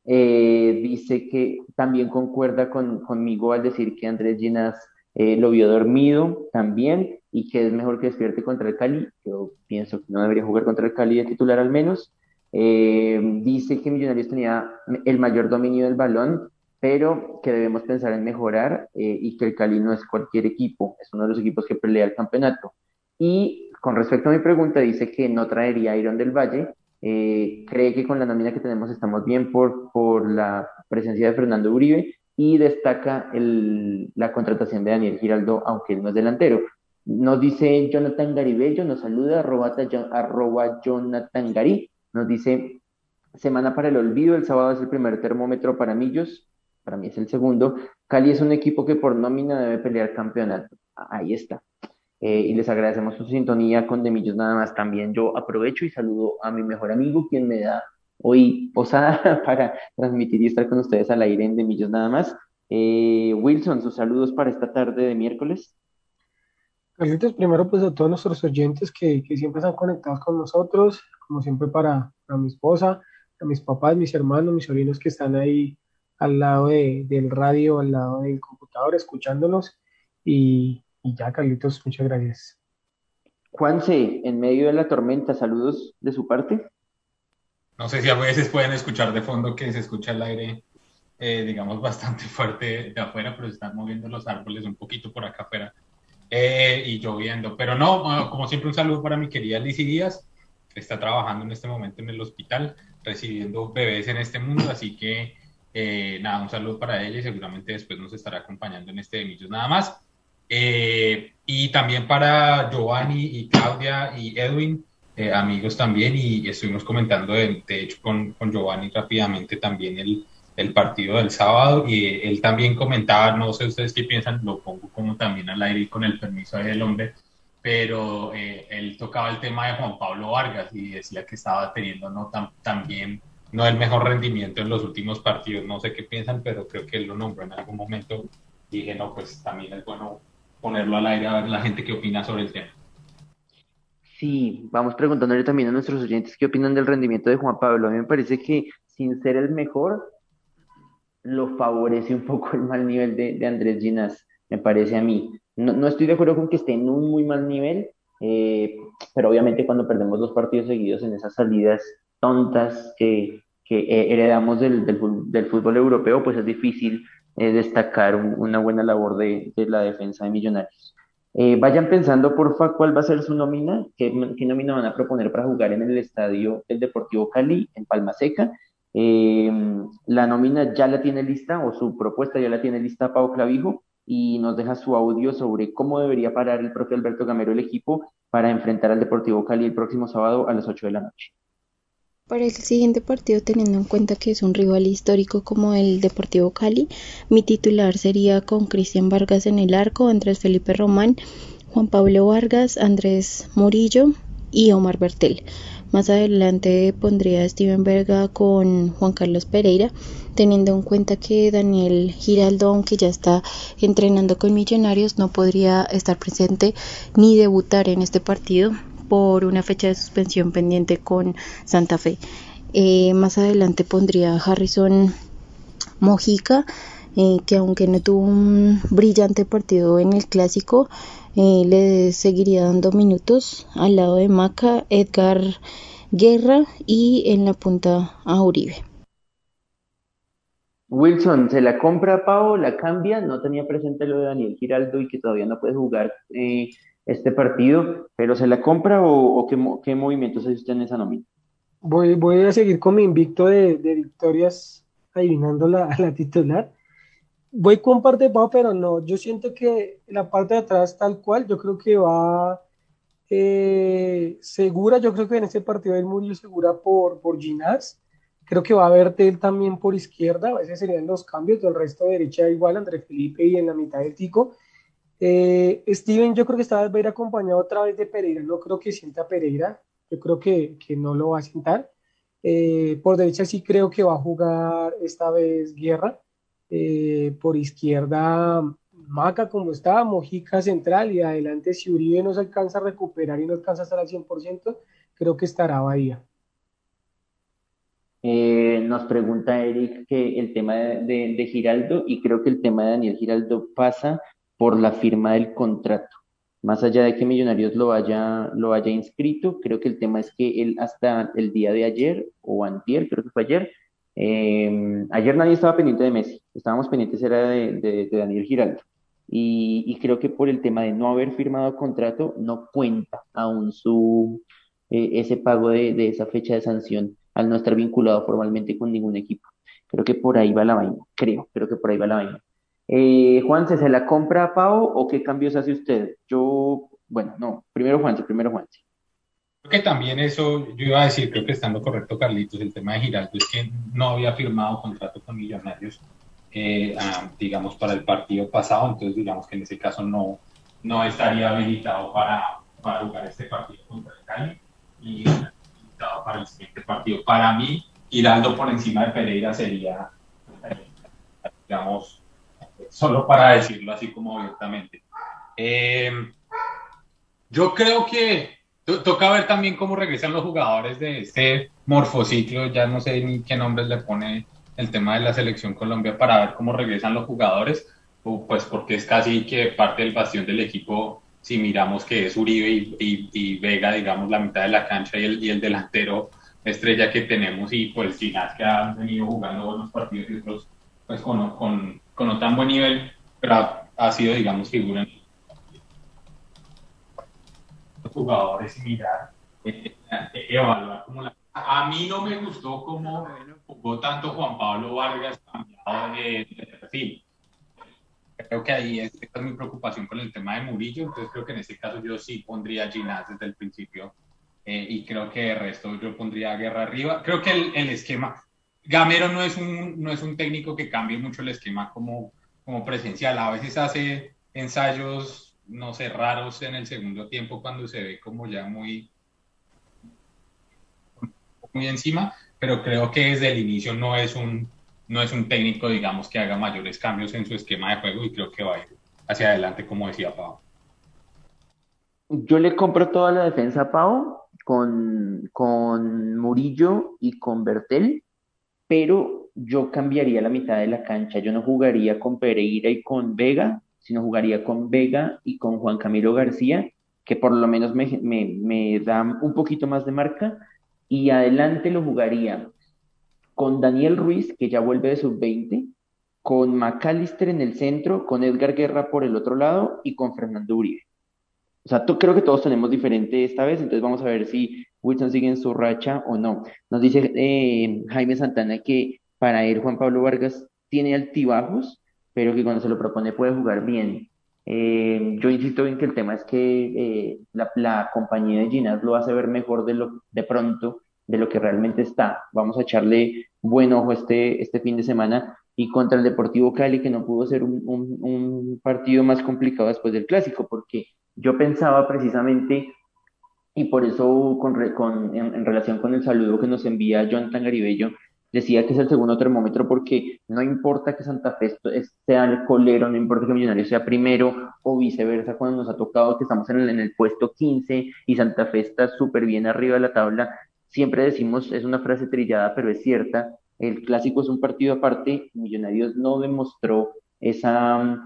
Eh, dice que también concuerda con, conmigo al decir que Andrés Ginas eh, lo vio dormido también y que es mejor que despierte contra el Cali. Yo pienso que no debería jugar contra el Cali de titular al menos. Eh, dice que Millonarios tenía el mayor dominio del balón, pero que debemos pensar en mejorar eh, y que el Cali no es cualquier equipo, es uno de los equipos que pelea el campeonato. Y con respecto a mi pregunta, dice que no traería a Iron del Valle. cree que con la nómina que tenemos estamos bien por, por la presencia de Fernando Uribe y destaca el, la contratación de Daniel Giraldo, aunque él no es delantero. Nos dice Jonathan Garibello, nos saluda, arroba, Jonathan Gari, nos dice, semana para el olvido, el sábado es el primer termómetro para Millos, para mí es el segundo. Cali es un equipo que por nómina debe pelear campeonato. Ahí está. Eh, y les agradecemos su sintonía con De Millos nada más. También yo aprovecho y saludo a mi mejor amigo, quien me da hoy posada para transmitir y estar con ustedes al aire en De Millos nada más. Eh, Wilson, sus saludos para esta tarde de miércoles. Carlitos, primero pues a todos nuestros oyentes que, que siempre están conectados con nosotros, como siempre para, para, mi esposa, a mis papás, mis hermanos, mis sobrinos que están ahí al lado de, del radio, al lado del computador, escuchándonos. Y, y ya, Carlitos, muchas gracias. Juanse, en medio de la tormenta, saludos de su parte. No sé si a veces pueden escuchar de fondo que se escucha el aire, eh, digamos, bastante fuerte de afuera, pero se están moviendo los árboles un poquito por acá afuera eh, y lloviendo. Pero no, como siempre, un saludo para mi querida Lizzie Díaz, que está trabajando en este momento en el hospital, recibiendo bebés en este mundo, así que eh, nada, un saludo para ella y seguramente después nos estará acompañando en este de Millos nada más. y también para Giovanni y Claudia y Edwin, eh, amigos también y estuvimos comentando de, hecho con, con, Giovanni rápidamente también el, el, partido del sábado y él también comentaba, no sé ustedes qué piensan, lo pongo como también al aire con el permiso del hombre, pero eh, él tocaba el tema de Juan Pablo Vargas y decía que estaba teniendo no tan, bien, no el mejor rendimiento en los últimos partidos. No sé qué piensan, pero creo que él lo nombró en algún momento. Y dije, no, pues también es bueno ponerlo al aire a ver la gente qué opina sobre el tema. Sí, vamos preguntándole también a nuestros oyentes qué opinan del rendimiento de Juan Pablo. A mí me parece que sin ser el mejor, lo favorece un poco el mal nivel de, Andrés Ginas, me parece a mí. No, no, estoy de acuerdo con que esté en un muy mal nivel, eh, pero obviamente cuando perdemos dos partidos seguidos en esas salidas tontas que, eh, heredamos del, fútbol europeo, pues es difícil eh, destacar un, una buena labor de, la defensa de Millonarios. Eh, vayan pensando, porfa, cuál va a ser su nómina, qué, qué nómina van a proponer para jugar en el estadio del Deportivo Cali, en Palma Seca. Eh, la nómina ya la tiene lista, o su propuesta ya la tiene lista Pau Clavijo, y nos deja su audio sobre cómo debería parar el propio Alberto Gamero el equipo para enfrentar al Deportivo Cali el próximo sábado a las 8 de la noche. Para el siguiente partido, teniendo en cuenta que es un rival histórico como el Deportivo Cali, mi titular sería con Cristian Vargas en el arco, Andrés Felipe Román, Juan Pablo Vargas, Andrés Murillo y Omar Bertel. Más adelante pondría a Steven Verga con Juan Carlos Pereira, teniendo en cuenta que Daniel Giraldo, aunque ya está entrenando con Millonarios, no podría estar presente ni debutar en este partido por una fecha de suspensión pendiente con Santa Fe. Eh, más adelante pondría Harrison Mojica, eh, que aunque no tuvo un brillante partido en el clásico, eh, le seguiría dando minutos al lado de Maca, Edgar Guerra y en la punta a Uribe. Wilson, ¿se la compra a Pau? ¿La cambia? No tenía presente lo de Daniel Giraldo y que todavía no puede jugar este partido, pero ¿se la compra o, qué, qué, movimientos hace usted en esa nómina? Voy, voy a seguir con mi invicto de, victorias adivinando la, la titular voy con parte de pero no, yo siento que la parte de atrás tal cual, yo creo que va eh, segura, yo creo que en este partido el Murillo segura por, por Ginás, creo que va a Bertel también por izquierda, a veces serían los cambios, del resto de derecha igual, André Felipe y en la mitad del Tico. Eh, Steven, yo creo que esta vez va a ir acompañado otra vez de Pereira, no creo que sienta Pereira, yo creo que, que no lo va a sentar. Eh, por derecha sí creo que va a jugar esta vez Guerra eh, por izquierda Maca como está, Mojica central y adelante si Uribe no se alcanza a recuperar y no alcanza a estar al 100%, creo que estará Bahía. Eh, nos pregunta Eric que el tema de, Giraldo y creo que el tema de Daniel Giraldo pasa por la firma del contrato. Más allá de que Millonarios lo haya, lo haya inscrito, creo que el tema es que él hasta el día de ayer o antier, creo que fue ayer, eh, ayer nadie estaba pendiente de Messi, estábamos pendientes era de, Daniel Giraldo. Y, y, creo que por el tema de no haber firmado contrato, no cuenta aún su eh, ese pago de, de, esa fecha de sanción al no estar vinculado formalmente con ningún equipo. Creo que por ahí va la vaina, creo, creo que por ahí va la vaina. Eh, Juanse, ¿se la compra a Pau o qué cambios hace usted? Yo, bueno, no, primero Juanse, primero Juanse. Creo que también eso, yo iba a decir, creo que estando correcto, Carlitos, el tema de Giraldo es que no había firmado contrato con Millonarios, eh, ah, digamos, para el partido pasado, entonces digamos que en ese caso no, no estaría habilitado para, para jugar este partido contra el Cali y habilitado para el siguiente partido. Para mí, Giraldo por encima de Pereira sería, eh, digamos, solo para decirlo así como abiertamente. Eh, yo creo que Toca ver también cómo regresan los jugadores de este morfociclo, ya no sé ni qué nombres le pone el tema de la selección Colombia para ver cómo regresan los jugadores, pues porque es casi que parte del bastión del equipo, si miramos que es Uribe y, y, y Vega, digamos, la mitad de la cancha y el, y el delantero estrella que tenemos y pues Ginás que han venido jugando buenos partidos y otros pues con, con, con no tan buen nivel, pero ha, ha sido, digamos, figura en jugadores y mirar, eh, eh, evaluar como la... A mí no me gustó cómo jugó tanto Juan Pablo Vargas cambiado de, de perfil. Creo que ahí es, esta es mi preocupación con el tema de Murillo, entonces creo que en este caso yo sí pondría a Ginás desde el principio eh, y creo que de resto yo pondría a Guerra arriba. Creo que el, el, esquema, Gamero no es, un, no es un técnico que cambie mucho el esquema como, como presencial, a veces hace ensayos no sé, raros en el segundo tiempo cuando se ve como ya muy, muy encima, pero creo que desde el inicio no es un, no es un técnico, digamos, que haga mayores cambios en su esquema de juego y creo que va a ir hacia adelante, como decía Pau. Yo le compro toda la defensa a Pau con, con Murillo y con Bertel, pero yo cambiaría la mitad de la cancha. Yo no jugaría con Pereira y con Vega, sino jugaría con Vega y con Juan Camilo García, que por lo menos me, me, me da un poquito más de marca, y adelante lo jugaría con Daniel Ruiz, que ya vuelve de sub-20, con McAllister en el centro, con Edgar Guerra por el otro lado y con Fernando Uribe. O sea, creo que todos tenemos diferente esta vez, entonces vamos a ver si Wilson sigue en su racha o no. Nos dice eh, Jaime Santana que para él Juan Pablo Vargas tiene altibajos, pero que cuando se lo propone puede jugar bien. Eh, yo insisto en que el tema es que eh, la, compañía de Ginás lo hace ver mejor de, lo, de pronto de lo que realmente está. Vamos a echarle buen ojo este, este fin de semana y contra el Deportivo Cali, que no pudo ser un, un partido más complicado después del clásico, porque yo pensaba precisamente, y por eso con, con, en, relación con el saludo que nos envía Jonathan Garibello, decía que es el segundo termómetro porque no importa que Santa Fe sea el colero, no importa que Millonarios sea primero o viceversa, cuando nos ha tocado que estamos en el, en el puesto 15 y Santa Fe está súper bien arriba de la tabla, siempre decimos, es una frase trillada, pero es cierta, el clásico es un partido aparte, Millonarios no demostró esa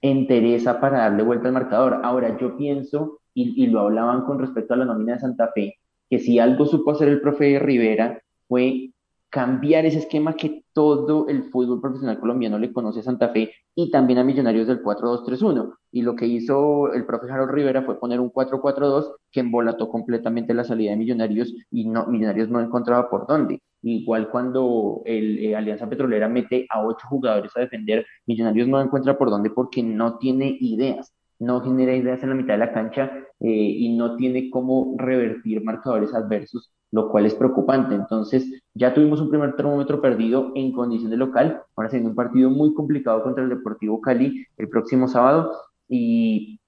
entereza para darle vuelta al marcador. Ahora, yo pienso, y, y, lo hablaban con respecto a la nómina de Santa Fe, que si algo supo hacer el profe Rivera fue cambiar ese esquema que todo el fútbol profesional colombiano le conoce a Santa Fe y también a Millonarios del 4-2-3-1. Y lo que hizo el profe Harold Rivera fue poner un 4-4-2 que embolató completamente la salida de Millonarios y no, Millonarios no encontraba por dónde. Igual cuando el eh, Alianza Petrolera mete a ocho jugadores a defender, Millonarios no encuentra por dónde porque no tiene ideas, no genera ideas en la mitad de la cancha eh, y no tiene cómo revertir marcadores adversos, lo cual es preocupante. Entonces, ya tuvimos un primer termómetro perdido en condición de local, ahora siendo un partido muy complicado contra el Deportivo Cali el próximo sábado y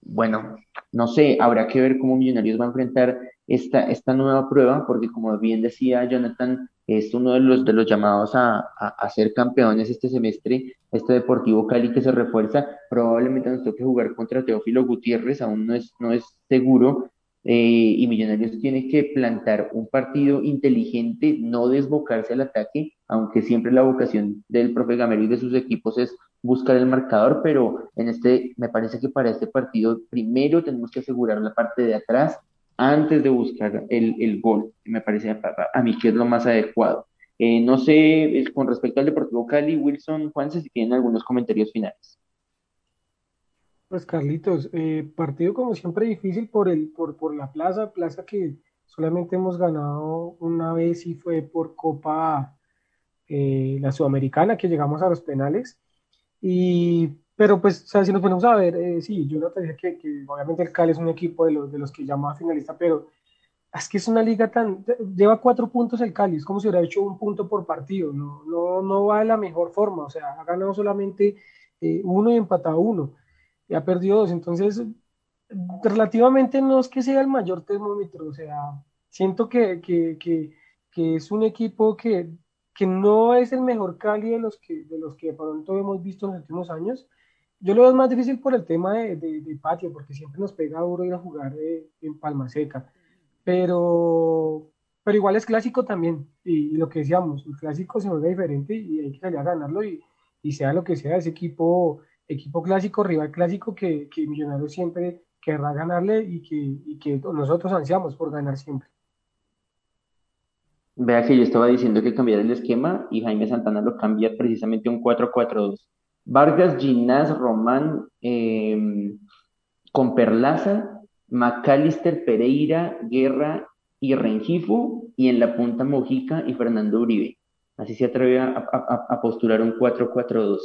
bueno, no sé, habrá que ver cómo Millonarios va a enfrentar esta, esta nueva prueba, porque como bien decía Jonathan, es uno de los, de los llamados a, a, ser campeones este semestre, este Deportivo Cali que se refuerza, probablemente nos toque jugar contra Teófilo Gutiérrez, aún no es, no es seguro, eh, y Millonarios tiene que plantar un partido inteligente, no desbocarse al ataque, aunque siempre la vocación del profe Gamero y de sus equipos es buscar el marcador, pero en este, me parece que para este partido primero tenemos que asegurar la parte de atrás, antes de buscar el, el gol, me parece a, mí que es lo más adecuado. Eh, no sé, con respecto al Deportivo Cali, Wilson, Juanse, si tienen algunos comentarios finales. Pues Carlitos, eh, partido como siempre difícil por, el, por, por la plaza, plaza que solamente hemos ganado una vez y fue por Copa eh, la Sudamericana, que llegamos a los penales. Y pero pues, o sea, si nos ponemos a ver, eh, sí, yo no te dije que, que, obviamente el Cali es un equipo de los, de los que llama finalista, pero es que es una liga tan... Lleva cuatro puntos el Cali, es como si hubiera hecho un punto por partido, no, no, no va de la mejor forma, o sea, ha ganado solamente eh, uno y empatado uno, y ha perdido dos, entonces relativamente no es que sea el mayor termómetro, o sea, siento que, que, que, que es un equipo que, no es el mejor Cali de los que, de los que de pronto hemos visto en los últimos años, yo lo veo más difícil por el tema de, de, patio, porque siempre nos pega duro ir a jugar de, en Palma Seca. Pero, pero igual es clásico también. Y, lo que decíamos, el clásico se juega diferente y hay que salir a ganarlo. Y, y sea lo que sea, ese equipo, equipo clásico, rival clásico que, que Millonarios siempre querrá ganarle y que, y que nosotros ansiamos por ganar siempre. Vea que yo estaba diciendo que cambiara el esquema y Jaime Santana lo cambia precisamente un 4-4-2. Vargas, Ginás, Román, eh, con Perlaza, Macalister, Pereira, Guerra y Rengifo, y en la punta Mojica y Fernando Uribe. Así se atreve a, postular un 4-4-2.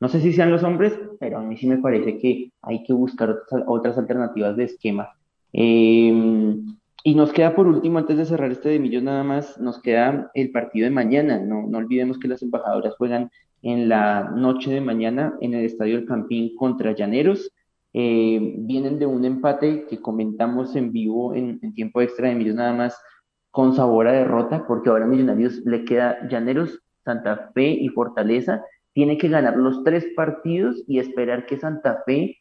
No sé si sean los hombres, pero a mí sí me parece que hay que buscar otras, alternativas de esquema. Eh, y nos queda por último, antes de cerrar este de Millos nada más, nos queda el partido de mañana. No olvidemos que las embajadoras juegan en la noche de mañana en el Estadio El Campín contra Llaneros. Eh, vienen de un empate que comentamos en vivo en, tiempo extra de Millonarios nada más con sabor a derrota, porque ahora Millonarios le queda Llaneros, Santa Fe y Fortaleza. Tiene que ganar los tres partidos y esperar que Santa Fe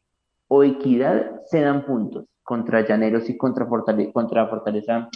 o Equidad se dan puntos contra Llaneros y contra Fortaleza, contra Fortaleza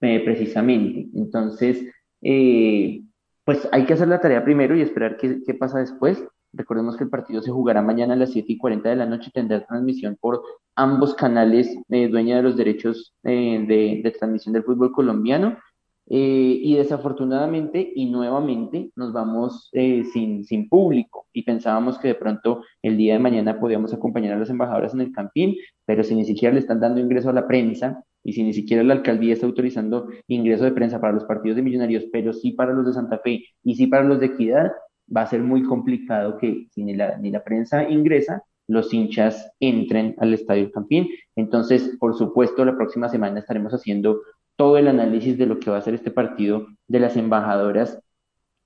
eh, precisamente. Entonces, eh, pues hay que hacer la tarea primero y esperar qué, pasa después. Recordemos que el partido se jugará mañana a las 7 y 40 de la noche, tendrá transmisión por ambos canales eh, dueña de los derechos eh, de, transmisión del fútbol colombiano. Eh, y desafortunadamente y nuevamente nos vamos eh, sin, sin público y pensábamos que de pronto el día de mañana podíamos acompañar a las embajadoras en el campín, pero si ni siquiera le están dando ingreso a la prensa y si ni siquiera la alcaldía está autorizando ingreso de prensa para los partidos de millonarios, pero sí para los de Santa Fe y sí para los de Equidad, va a ser muy complicado que si ni la, ni la prensa ingresa, los hinchas entren al Estadio Campín. Entonces, por supuesto, la próxima semana estaremos haciendo todo el análisis de lo que va a ser este partido de las embajadoras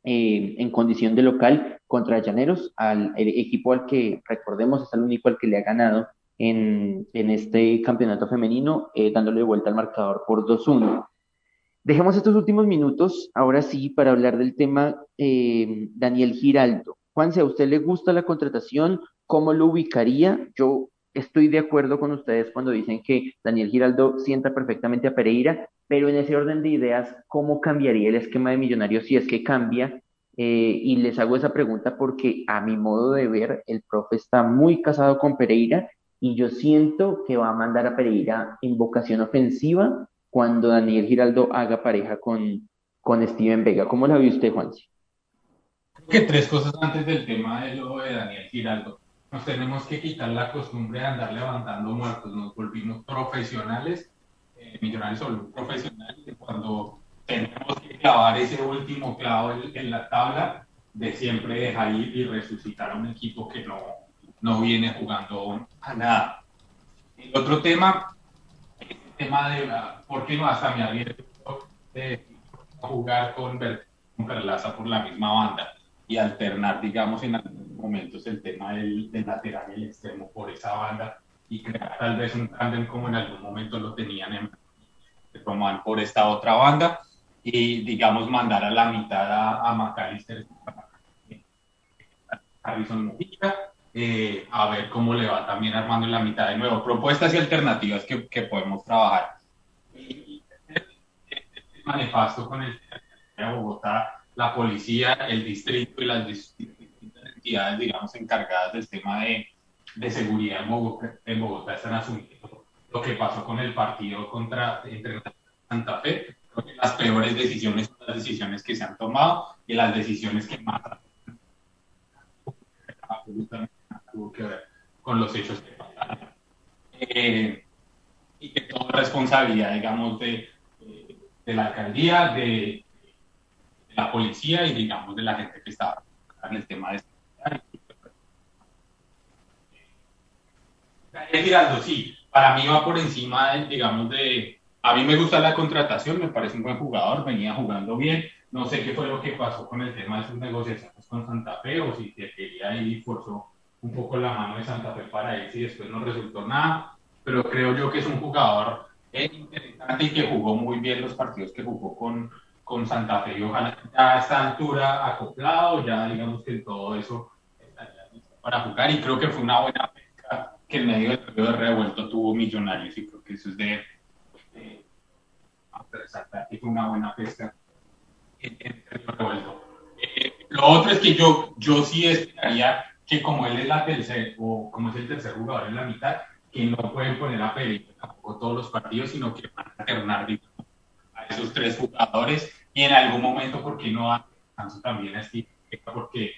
eh, en condición de local contra Llaneros, al el equipo al que, recordemos, es el único al que le ha ganado en, este campeonato femenino, eh, dándole vuelta al marcador por 2-1. Dejemos estos últimos minutos, ahora sí, para hablar del tema eh, Daniel Giraldo. Juan, si a usted le gusta la contratación, ¿cómo lo ubicaría? Yo estoy de acuerdo con ustedes cuando dicen que Daniel Giraldo sienta perfectamente a Pereira, pero en ese orden de ideas, ¿cómo cambiaría el esquema de Millonarios si es que cambia? Eh, y les hago esa pregunta porque a mi modo de ver, el profe está muy casado con Pereira y yo siento que va a mandar a Pereira en vocación ofensiva cuando Daniel Giraldo haga pareja con, con Steven Vega. ¿Cómo la ve usted, Juanci? Creo que tres cosas antes del tema de lo de Daniel Giraldo. Nos tenemos que quitar la costumbre de andar levantando muertos. Nos volvimos profesionales, eh, millonarios son profesionales, cuando tenemos que clavar ese último clavo en, la tabla, de siempre dejar ir y resucitar a un equipo que no, no viene jugando a nada. El otro tema tema de por qué no hasta me había de jugar con, con Perlaza por la misma banda y alternar, digamos, en algunos momentos el tema del, lateral y el extremo por esa banda y crear tal vez un tándem como en algún momento lo tenían en Román por esta otra banda y, digamos, mandar a la mitad a, a McAllister, Harrison Mojica eh, a ver cómo le va también armando en la mitad de nuevo. Propuestas y alternativas que, que podemos trabajar. Y, nefasto con el de Bogotá, la policía, el distrito y las distintas entidades, digamos, encargadas del tema de, de seguridad en Bogotá, en Bogotá están asumiendo lo que pasó con el partido contra entre Santa Fe. las peores decisiones son las decisiones que se han tomado y las decisiones que más absolutamente tuvo que ver con los hechos que pasaron. Eh, y que toda responsabilidad, digamos, de, de, la alcaldía, de, la policía y, digamos, de la gente que estaba en el tema de Daniel Giraldo, sí, para mí va por encima, digamos, de... A mí me gusta la contratación, me parece un buen jugador, venía jugando bien. No sé qué fue lo que pasó con el tema de sus negociaciones con Santa Fe o si se quería ir y forzó un poco la mano de Santa Fe para él y después no resultó nada, pero creo yo que es un jugador interesante y que jugó muy bien los partidos que jugó con, con Santa Fe y ojalá ya a esta altura acoplado, ya digamos que todo eso estaría listo para jugar y creo que fue una buena pesca que en medio del periodo de revuelto tuvo Millonarios y creo que eso es de, de resaltar que fue una buena pesca en, el revuelto. Eh, lo otro es que yo, yo sí esperaría que como él es la tercer, o como es el tercer jugador en la mitad, que no pueden poner a Pereira tampoco todos los partidos, sino que van a alternar a esos tres jugadores y en algún momento, ¿por qué no dan descanso también a Steven Vega? Porque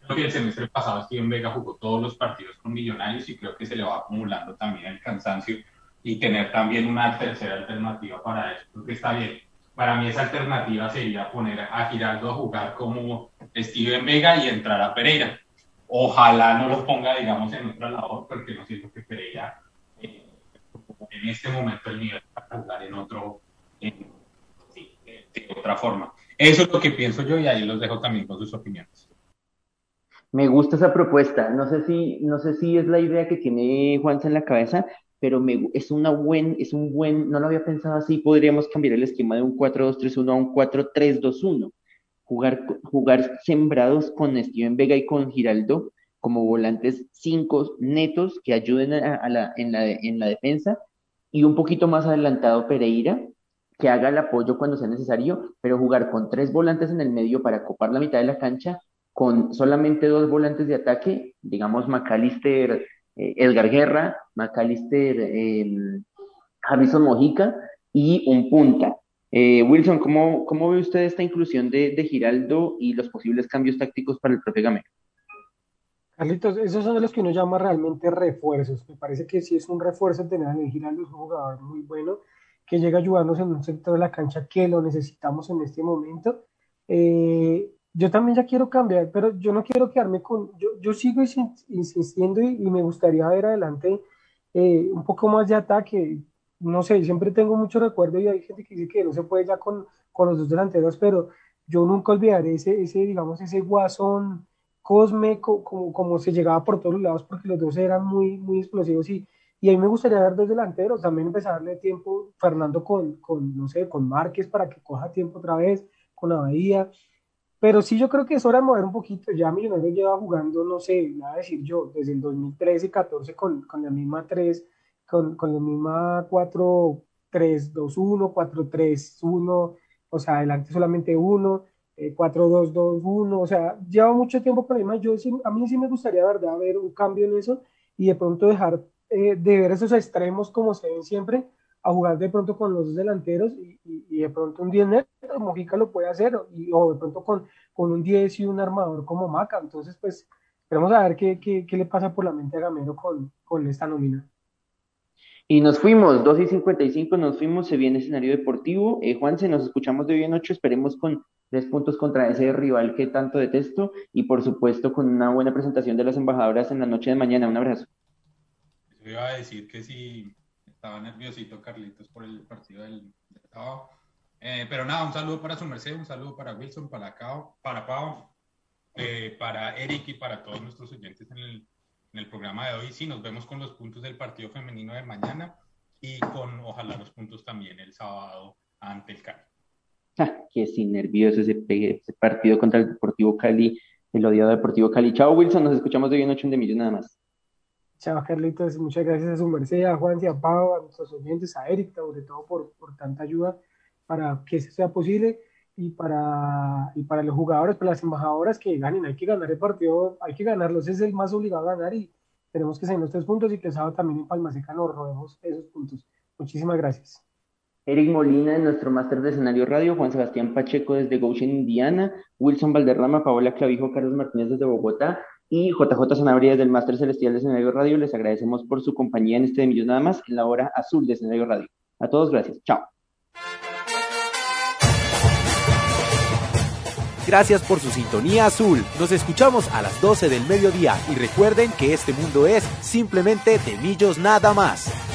creo que el semestre pasado Steven Vega jugó todos los partidos con Millonarios y creo que se le va acumulando también el cansancio y tener también una tercera alternativa para eso. Creo que está bien. Para mí esa alternativa sería poner a Giraldo a jugar como Steven Vega y entrar a Pereira Ojalá no lo ponga, digamos, en otra labor, porque no siento que Pereira eh, en este momento el nivel para jugar en otro, en, de, otra forma. Eso es lo que pienso yo y ahí los dejo también con sus opiniones. Me gusta esa propuesta. No sé si, no sé si es la idea que tiene Juanza en la cabeza, pero me, es, una buen, es un buen, no lo había pensado así, podríamos cambiar el esquema de un 4-2-3-1 a un 4-3-2-1. Jugar, jugar sembrados con Steven Vega y con Giraldo como volantes cinco netos que ayuden a, la, en, la, en la defensa y un poquito más adelantado Pereira que haga el apoyo cuando sea necesario, pero jugar con tres volantes en el medio para copar la mitad de la cancha con solamente dos volantes de ataque, digamos McAllister, eh, Edgar Guerra, McAllister, eh, Harrison Mojica y un punta. Eh, Wilson, ¿cómo, ¿cómo, ve usted esta inclusión de, de, Giraldo y los posibles cambios tácticos para el profe Gamero? Carlitos, esos son los que uno llama realmente refuerzos. Me parece que sí es un refuerzo tener a Giraldo, es un jugador muy bueno que llega a ayudarnos en un sector de la cancha que lo necesitamos en este momento. Eh, yo también ya quiero cambiar, pero yo no quiero quedarme con, yo, yo sigo insistiendo y, me gustaría ver adelante eh, un poco más de ataque. No sé, siempre tengo mucho recuerdo y hay gente que dice que no se puede ya con, con los dos delanteros, pero yo nunca olvidaré ese, ese digamos, ese guasón Cosme, como, como se llegaba por todos lados, porque los dos eran muy, muy explosivos y, y a mí me gustaría ver dos delanteros, también empezar a darle tiempo, Fernando con, con, no sé, con Márquez para que coja tiempo otra vez, con la Bahía, pero sí, yo creo que es hora de mover un poquito. Ya Millonarios lleva jugando, no sé, nada decir yo, desde el 2013 y 14 con, con la misma 3, con, con la misma 4, 3, 2, 1, 4, 3, 1, o sea, adelante solamente 1, eh, 4, 2, 2, 1, o sea, lleva mucho tiempo con misma. Yo a mí sí me gustaría, verdad, ver un cambio en eso y de pronto dejar eh, de ver esos extremos como se ven siempre a jugar de pronto con los dos delanteros y, y, de pronto un 10 neto, Mojica lo puede hacer, y, o de pronto con, con un 10 y un armador como Maca. Entonces, pues, esperemos a ver qué, qué, qué, le pasa por la mente a Gamero con, con esta nómina. Y nos fuimos, 2 y 55, nos fuimos, se viene escenario deportivo. Eh, Juanse, nos escuchamos de hoy en ocho, esperemos con tres puntos contra ese rival que tanto detesto y por supuesto con una buena presentación de las embajadoras en la noche de mañana. Un abrazo. Yo iba a decir que si estaba nerviosito Carlitos por el partido del, sábado. Eh, pero nada, un saludo para su merced, un saludo para Wilson, para Cao, para Pau, eh, para Eric y para todos nuestros oyentes en el, en el programa de hoy. Sí, nos vemos con los puntos del partido femenino de mañana y con ojalá los puntos también el sábado ante el Cali. Ah, que sin nervioso ese, ese, partido contra el Deportivo Cali, el odiado Deportivo Cali. Chao Wilson, nos escuchamos de hoy en 8 de millones nada más. Chao, Carlitos. Muchas gracias a su merced, a Juan y a Pau, a nuestros oyentes, a Eric, sobre todo por, por tanta ayuda para que eso sea posible y para, y para los jugadores, para las embajadoras que ganen. Hay que ganar el partido, hay que ganarlos. Es el más obligado a ganar y tenemos que ser los tres puntos y que el también en Palma Seca nos robemos esos puntos. Muchísimas gracias. Eric Molina en nuestro máster de escenario radio, Juan Sebastián Pacheco desde Goshen, Indiana, Wilson Valderrama, Paola Clavijo, Carlos Martínez desde Bogotá, y JJ Sanabria del Máster Celestial de Escenario Radio. Les agradecemos por su compañía en este de Millos Nada más en la hora azul de Escenario Radio. A todos, gracias. Chao. Gracias por su sintonía azul. Nos escuchamos a las 12 del mediodía y recuerden que este mundo es simplemente de Millos Nada más.